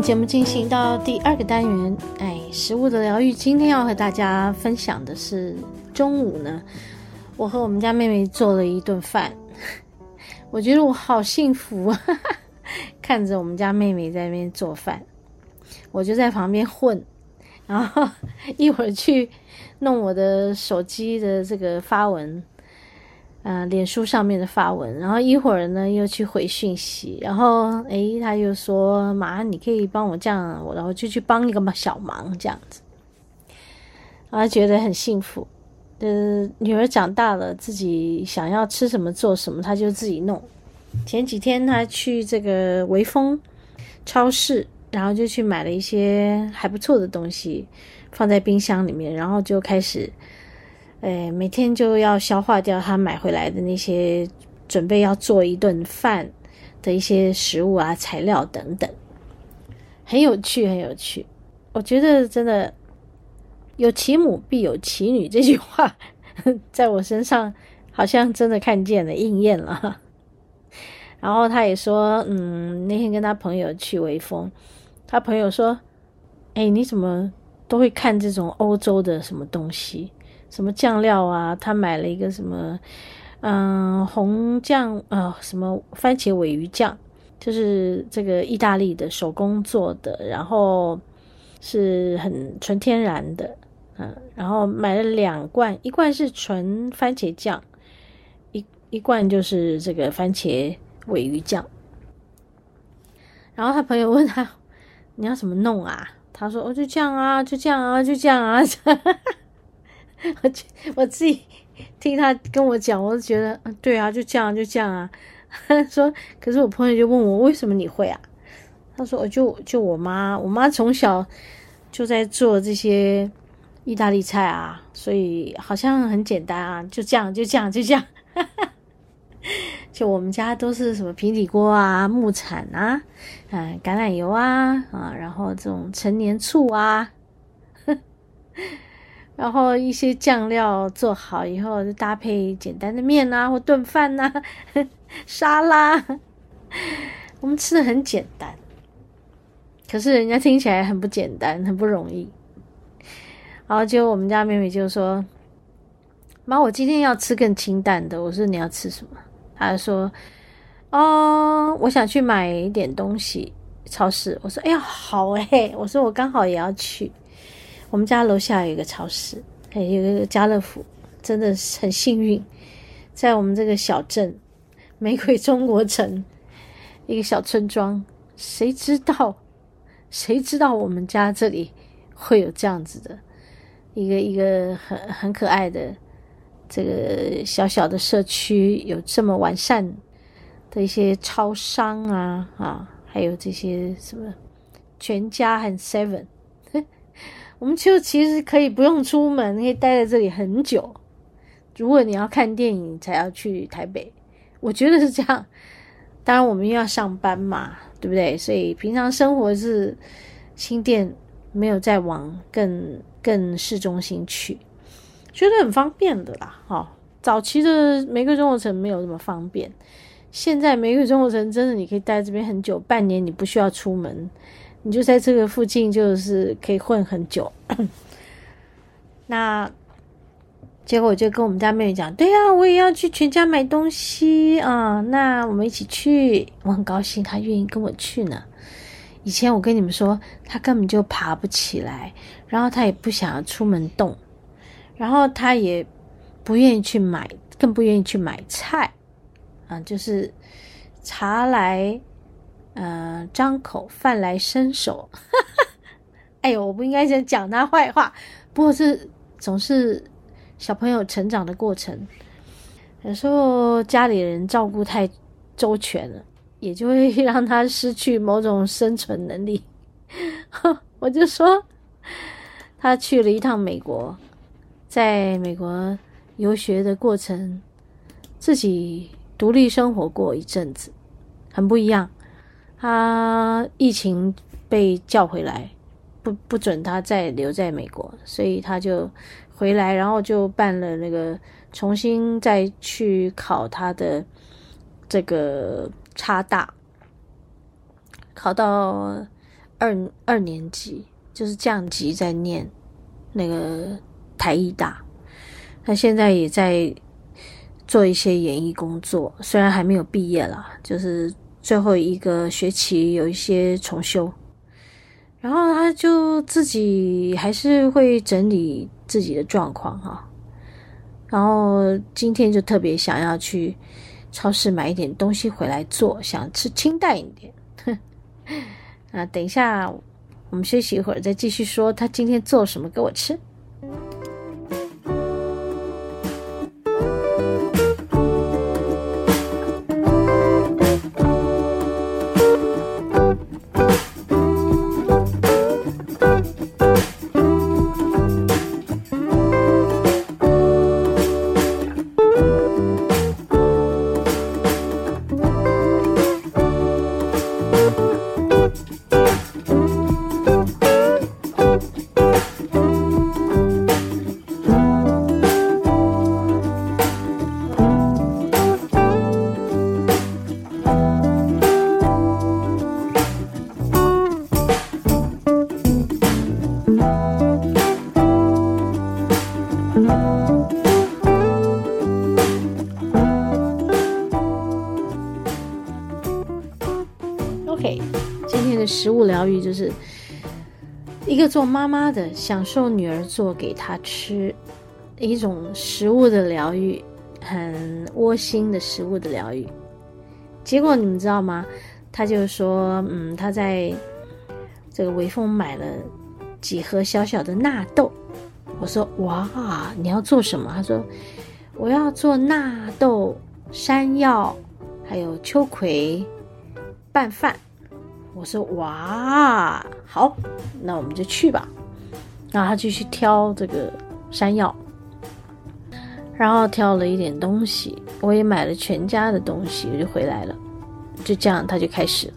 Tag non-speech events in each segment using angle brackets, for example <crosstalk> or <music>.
节目进行到第二个单元，哎，食物的疗愈。今天要和大家分享的是中午呢，我和我们家妹妹做了一顿饭，<laughs> 我觉得我好幸福啊。<laughs> 看着我们家妹妹在那边做饭，我就在旁边混，然后 <laughs> 一会儿去弄我的手机的这个发文，呃，脸书上面的发文，然后一会儿呢又去回讯息，然后诶，他又说妈，你可以帮我这样，我然后就去帮一个小忙这样子，然后觉得很幸福。呃，女儿长大了，自己想要吃什么做什么，她就自己弄。前几天他去这个微风超市，然后就去买了一些还不错的东西，放在冰箱里面，然后就开始，诶，每天就要消化掉他买回来的那些准备要做一顿饭的一些食物啊、材料等等，很有趣，很有趣。我觉得真的有其母必有其女这句话，在我身上好像真的看见了，应验了。然后他也说，嗯，那天跟他朋友去微风，他朋友说，哎，你怎么都会看这种欧洲的什么东西，什么酱料啊？他买了一个什么，嗯，红酱，呃，什么番茄尾鱼酱，就是这个意大利的手工做的，然后是很纯天然的，嗯，然后买了两罐，一罐是纯番茄酱，一一罐就是这个番茄。尾鱼酱，然后他朋友问他：“你要怎么弄啊？”他说：“哦，就这样啊，就这样啊，就这样啊。” <laughs> 我我自己听他跟我讲，我就觉得，对啊，就这样，就这样啊。<laughs> 说：“可是我朋友就问我，为什么你会啊？”他说：“我就就我妈，我妈从小就在做这些意大利菜啊，所以好像很简单啊，就这样，就这样，就这样。<laughs> ”就我们家都是什么平底锅啊、木铲啊、嗯、橄榄油啊啊，然后这种陈年醋啊，然后一些酱料做好以后，就搭配简单的面啊或炖饭呐、<laughs> 沙拉，我们吃的很简单，可是人家听起来很不简单，很不容易。然后就我们家妹妹就说：“妈，我今天要吃更清淡的。”我说：“你要吃什么？”他说：“哦，我想去买一点东西，超市。”我说：“哎呀，好哎！”我说：“我刚好也要去。我们家楼下有一个超市，有一个家乐福，真的是很幸运，在我们这个小镇玫瑰中国城一个小村庄。谁知道，谁知道我们家这里会有这样子的一个一个很很可爱的。”这个小小的社区有这么完善的一些超商啊啊，还有这些什么全家和 Seven，我们就其实可以不用出门，可以待在这里很久。如果你要看电影才要去台北，我觉得是这样。当然我们又要上班嘛，对不对？所以平常生活是新店，没有再往更更市中心去。觉得很方便的啦，哦！早期的玫瑰中国城没有那么方便，现在玫瑰中国城真的你可以待在这边很久，半年你不需要出门，你就在这个附近就是可以混很久。<coughs> 那结果我就跟我们家妹妹讲，对呀、啊，我也要去全家买东西啊，那我们一起去，我很高兴她愿意跟我去呢。以前我跟你们说，她根本就爬不起来，然后她也不想要出门动。然后他也不愿意去买，更不愿意去买菜，啊，就是茶来，呃，张口，饭来伸手。<laughs> 哎呦，我不应该先讲他坏话，不过是总是小朋友成长的过程。有时候家里人照顾太周全了，也就会让他失去某种生存能力。<laughs> 我就说，他去了一趟美国，在美国游学的过程，自己独立生活过一阵子，很不一样。他疫情被叫回来，不不准他再留在美国，所以他就回来，然后就办了那个重新再去考他的这个差大，考到二二年级，就是降级在念那个台艺大。他现在也在做一些演艺工作，虽然还没有毕业啦，就是。最后一个学期有一些重修，然后他就自己还是会整理自己的状况哈。然后今天就特别想要去超市买一点东西回来做，想吃清淡一点。哼，<laughs> 啊，等一下我们休息一会儿再继续说他今天做什么给我吃。疗愈就是一个做妈妈的享受女儿做给她吃一种食物的疗愈，很窝心的食物的疗愈。结果你们知道吗？他就说，嗯，他在这个微风买了几盒小小的纳豆。我说，哇，你要做什么？他说，我要做纳豆、山药还有秋葵拌饭。我说哇，好，那我们就去吧。然后他就去挑这个山药，然后挑了一点东西，我也买了全家的东西，我就回来了。就这样，他就开始，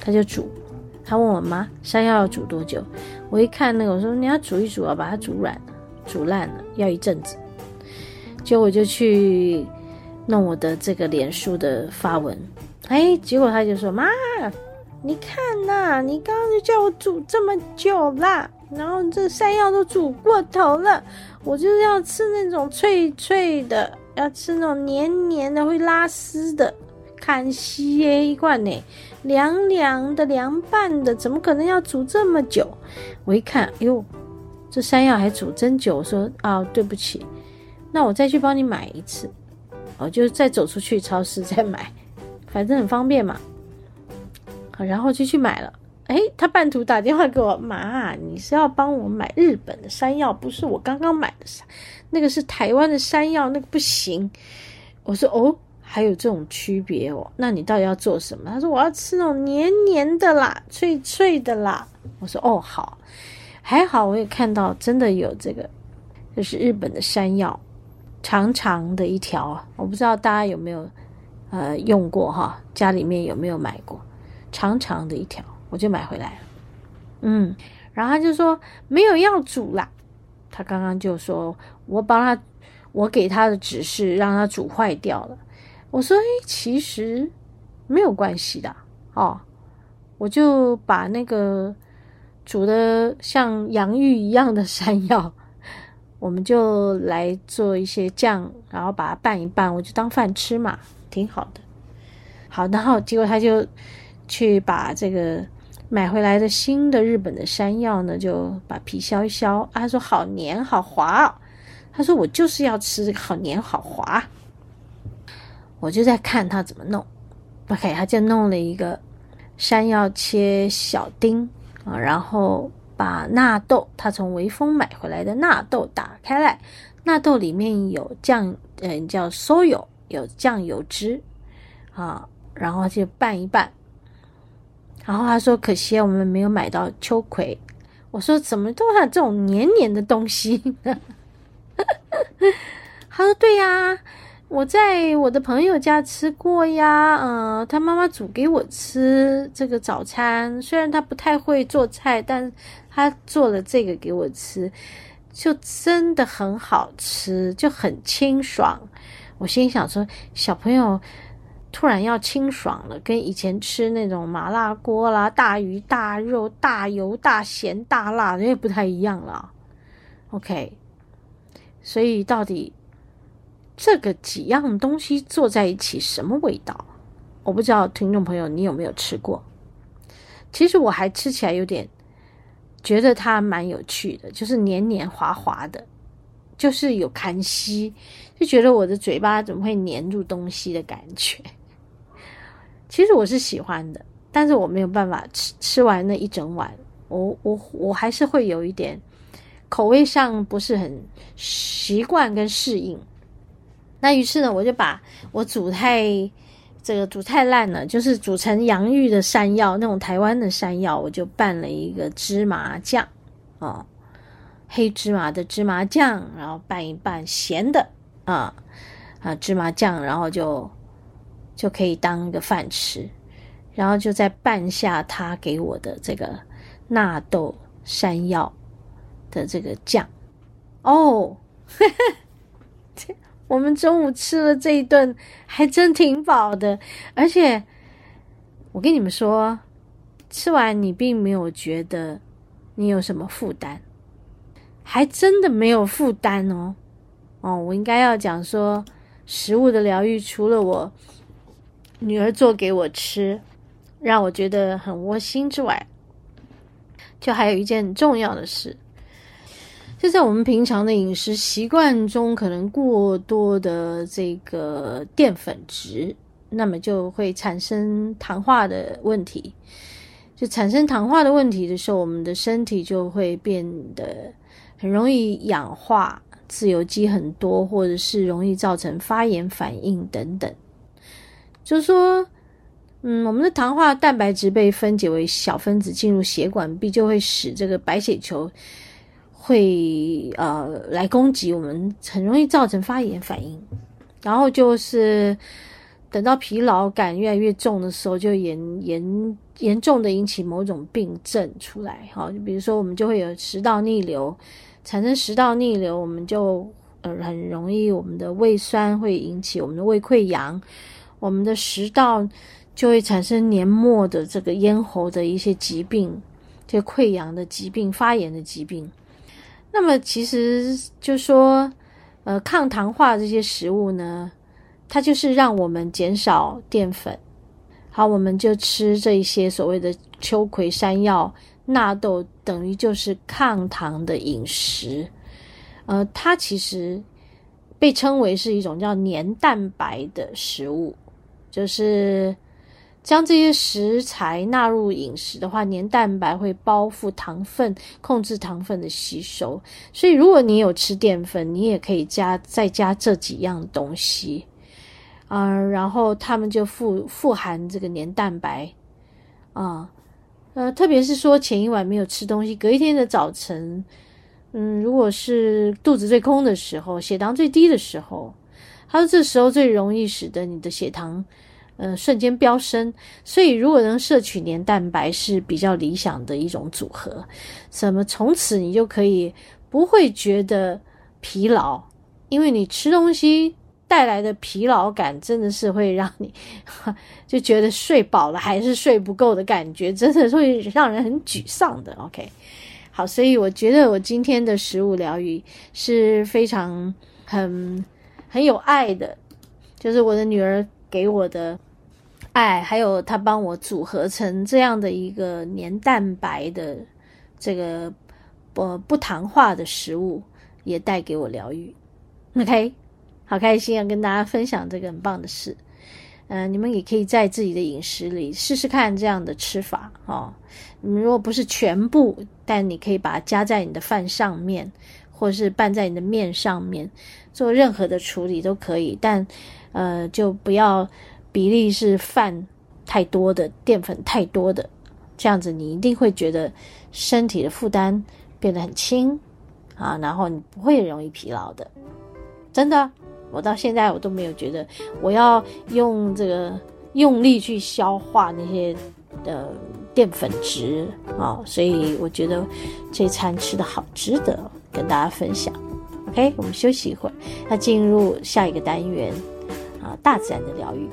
他就煮。他问我妈，山药要煮多久？我一看那个，我说你要煮一煮啊，把它煮软，煮烂了，要一阵子。结果我就去弄我的这个脸书的发文，哎，结果他就说妈。你看呐、你刚刚就叫我煮这么久啦，然后这山药都煮过头了，我就是要吃那种脆脆的，要吃那种黏黏的会拉丝的，看稀耶一罐呢，凉凉的凉拌的，怎么可能要煮这么久？我一看，哟，这山药还煮真久，我说啊，对不起，那我再去帮你买一次，我就再走出去超市再买，反正很方便嘛。然后就去买了，哎，他半途打电话给我，妈，你是要帮我买日本的山药，不是我刚刚买的山，那个是台湾的山药，那个不行。我说哦，还有这种区别哦，那你到底要做什么？他说我要吃那种黏黏的啦，脆脆的啦。我说哦，好，还好我也看到真的有这个，就是日本的山药，长长的一条，我不知道大家有没有呃用过哈，家里面有没有买过？长长的一条，我就买回来了。嗯，然后他就说没有要煮啦。他刚刚就说我帮他，我给他的指示让他煮坏掉了。我说，哎，其实没有关系的哦。我就把那个煮的像洋芋一样的山药，我们就来做一些酱，然后把它拌一拌，我就当饭吃嘛，挺好的。好，然后结果他就。去把这个买回来的新的日本的山药呢，就把皮削一削。啊、他说好黏好滑，哦，他说我就是要吃这个好黏好滑。我就在看他怎么弄。OK，他就弄了一个山药切小丁啊，然后把纳豆，他从潍坊买回来的纳豆打开来，纳豆里面有酱，嗯，叫 soy，有酱油汁啊，然后就拌一拌。然后他说：“可惜我们没有买到秋葵。”我说：“怎么都有这种黏黏的东西呢？” <laughs> 他说：“对呀，我在我的朋友家吃过呀。嗯、他妈妈煮给我吃这个早餐，虽然他不太会做菜，但他做了这个给我吃，就真的很好吃，就很清爽。”我心想说：“小朋友。”突然要清爽了，跟以前吃那种麻辣锅啦、大鱼大肉、大油大咸大辣的也不太一样了。OK，所以到底这个几样东西做在一起什么味道？我不知道听众朋友你有没有吃过？其实我还吃起来有点觉得它蛮有趣的，就是黏黏滑滑的，就是有痰稀，就觉得我的嘴巴怎么会黏住东西的感觉。其实我是喜欢的，但是我没有办法吃吃完那一整碗，我我我还是会有一点口味上不是很习惯跟适应。那于是呢，我就把我煮太这个煮太烂了，就是煮成洋芋的山药那种台湾的山药，我就拌了一个芝麻酱哦，黑芝麻的芝麻酱，然后拌一拌咸的啊啊芝麻酱，然后就。就可以当一个饭吃，然后就再拌下他给我的这个纳豆山药的这个酱哦，<laughs> 我们中午吃了这一顿还真挺饱的，而且我跟你们说，吃完你并没有觉得你有什么负担，还真的没有负担哦。哦，我应该要讲说，食物的疗愈除了我。女儿做给我吃，让我觉得很窝心之外，就还有一件很重要的事，就在我们平常的饮食习惯中，可能过多的这个淀粉质，那么就会产生糖化的问题。就产生糖化的问题的时候，我们的身体就会变得很容易氧化，自由基很多，或者是容易造成发炎反应等等。就是说，嗯，我们的糖化蛋白质被分解为小分子进入血管壁，就会使这个白血球会呃来攻击我们，很容易造成发炎反应。然后就是等到疲劳感越来越重的时候，就严严严重的引起某种病症出来。好，就比如说我们就会有食道逆流，产生食道逆流，我们就呃很容易我们的胃酸会引起我们的胃溃疡。我们的食道就会产生黏膜的这个咽喉的一些疾病，这溃疡的疾病、发炎的疾病。那么，其实就说，呃，抗糖化这些食物呢，它就是让我们减少淀粉。好，我们就吃这一些所谓的秋葵、山药、纳豆，等于就是抗糖的饮食。呃，它其实被称为是一种叫黏蛋白的食物。就是将这些食材纳入饮食的话，黏蛋白会包覆糖分，控制糖分的吸收。所以，如果你有吃淀粉，你也可以加再加这几样东西啊、然后它们就富富含这个黏蛋白啊，呃，特别是说前一晚没有吃东西，隔一天的早晨，嗯，如果是肚子最空的时候，血糖最低的时候。它说这时候最容易使得你的血糖，呃，瞬间飙升。所以如果能摄取黏蛋白是比较理想的一种组合。什么从此你就可以不会觉得疲劳？因为你吃东西带来的疲劳感，真的是会让你 <laughs> 就觉得睡饱了还是睡不够的感觉，真的会让人很沮丧的。OK，好，所以我觉得我今天的食物疗愈是非常很。很有爱的，就是我的女儿给我的爱，还有他帮我组合成这样的一个黏蛋白的这个不不糖化的食物，也带给我疗愈。OK，好开心啊，跟大家分享这个很棒的事。嗯、你们也可以在自己的饮食里试试看这样的吃法哦。你们如果不是全部，但你可以把它加在你的饭上面。或是拌在你的面上面，做任何的处理都可以，但呃，就不要比例是饭太多的、淀粉太多的，这样子你一定会觉得身体的负担变得很轻啊，然后你不会容易疲劳的。真的，我到现在我都没有觉得我要用这个用力去消化那些的淀粉值啊，所以我觉得这餐吃的好，值得跟大家分享。OK，我们休息一会儿，那进入下一个单元啊，大自然的疗愈。